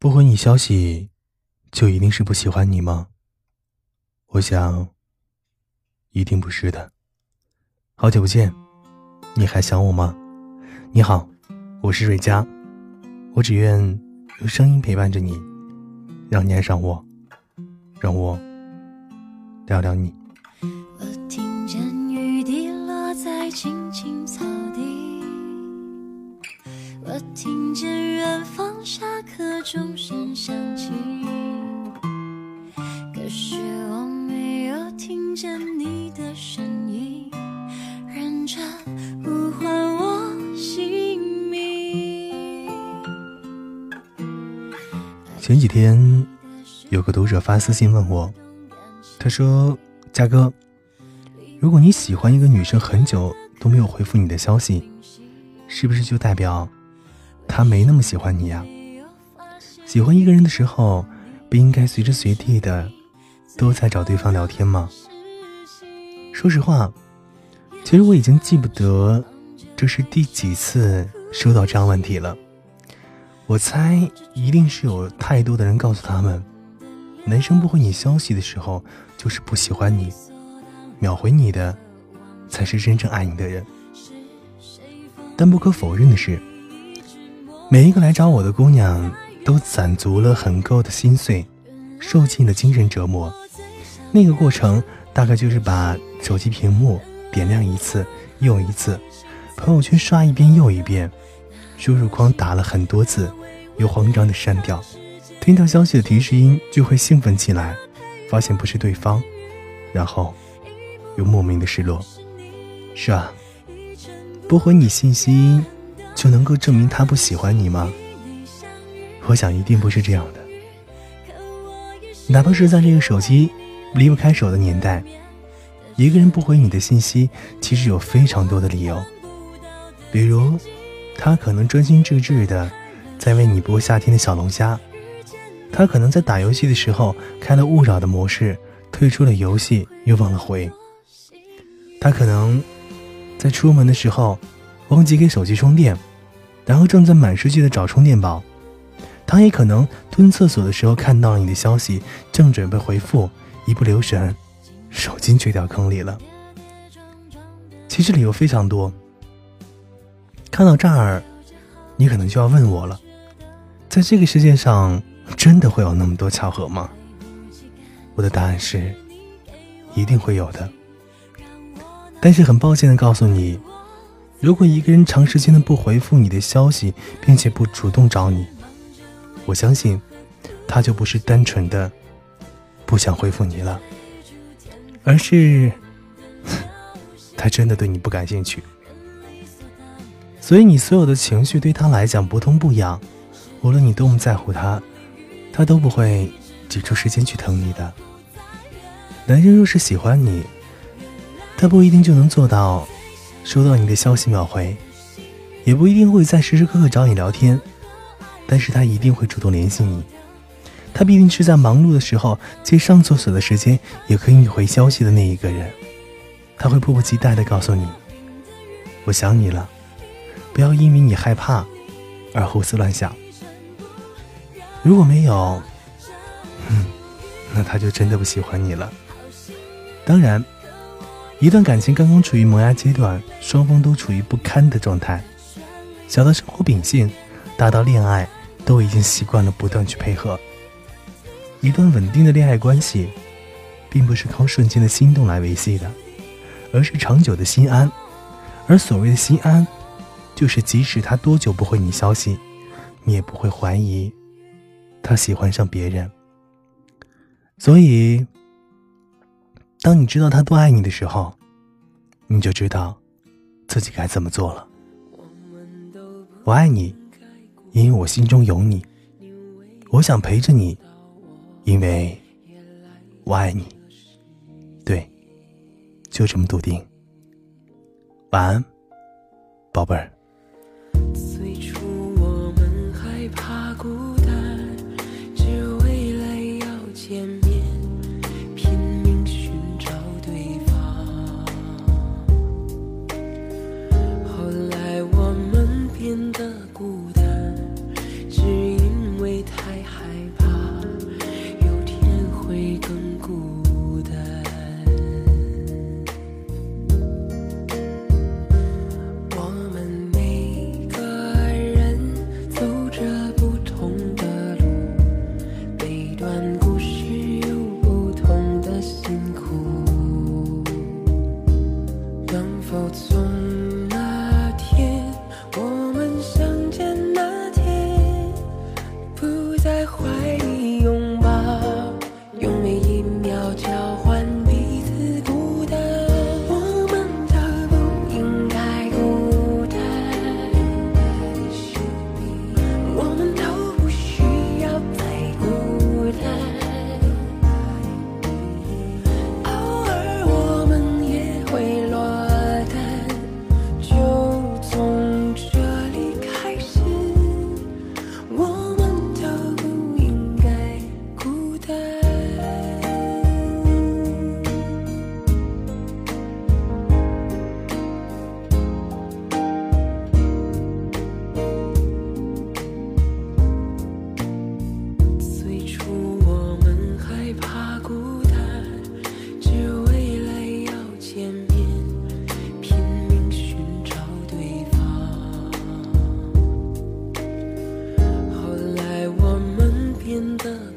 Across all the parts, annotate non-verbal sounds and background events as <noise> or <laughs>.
不回你消息，就一定是不喜欢你吗？我想，一定不是的。好久不见，你还想我吗？你好，我是瑞佳，我只愿用声音陪伴着你，让你爱上我，让我聊聊你。我听见雨滴落在青青草地，我听见远方下钟声响起，可是我没有听见你的声音，认真呼唤我姓名。前几天有个读者发私信问我，他说：“嘉哥，如果你喜欢一个女生很久都没有回复你的消息，是不是就代表她没那么喜欢你呀？喜欢一个人的时候，不应该随时随地的都在找对方聊天吗？说实话，其实我已经记不得这是第几次收到这样问题了。我猜一定是有太多的人告诉他们，男生不回你消息的时候就是不喜欢你，秒回你的才是真正爱你的人。但不可否认的是，每一个来找我的姑娘都攒足了很够的心碎，受尽了精神折磨。那个过程大概就是把手机屏幕点亮一次又一次，朋友圈刷一遍又一遍，输入框打了很多字，又慌张的删掉。听到消息的提示音就会兴奋起来，发现不是对方，然后又莫名的失落。是啊，不回你信息就能够证明他不喜欢你吗？我想一定不是这样的。哪怕是在这个手机离不开手的年代，一个人不回你的信息，其实有非常多的理由。比如，他可能专心致志的在为你剥夏天的小龙虾，他可能在打游戏的时候开了勿扰的模式，退出了游戏又忘了回。他可能在出门的时候忘记给手机充电，然后正在满世界的找充电宝。他也可能蹲厕所的时候看到你的消息，正准备回复，一不留神，手机却掉坑里了。其实理由非常多。看到这儿，你可能就要问我了：在这个世界上，真的会有那么多巧合吗？我的答案是，一定会有的。但是很抱歉的告诉你，如果一个人长时间的不回复你的消息，并且不主动找你，我相信，他就不是单纯的不想回复你了，而是 <laughs> 他真的对你不感兴趣。所以你所有的情绪对他来讲不痛不痒，无论你多么在乎他，他都不会挤出时间去疼你的。男人若是喜欢你，他不一定就能做到收到你的消息秒回，也不一定会在时时刻刻找你聊天，但是他一定会主动联系你。他必定是在忙碌的时候借上厕所的时间也可以回消息的那一个人。他会迫不及待地告诉你：“我想你了。”不要因为你害怕而胡思乱想。如果没有，嗯，那他就真的不喜欢你了。当然，一段感情刚刚处于萌芽阶段，双方都处于不堪的状态，小到生活秉性，大到恋爱，都已经习惯了不断去配合。一段稳定的恋爱关系，并不是靠瞬间的心动来维系的，而是长久的心安。而所谓的心安。就是即使他多久不回你消息，你也不会怀疑他喜欢上别人。所以，当你知道他多爱你的时候，你就知道自己该怎么做了。我爱你，因为我心中有你；我想陪着你，因为我爱你。对，就这么笃定。晚安，宝贝儿。I'm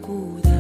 孤单。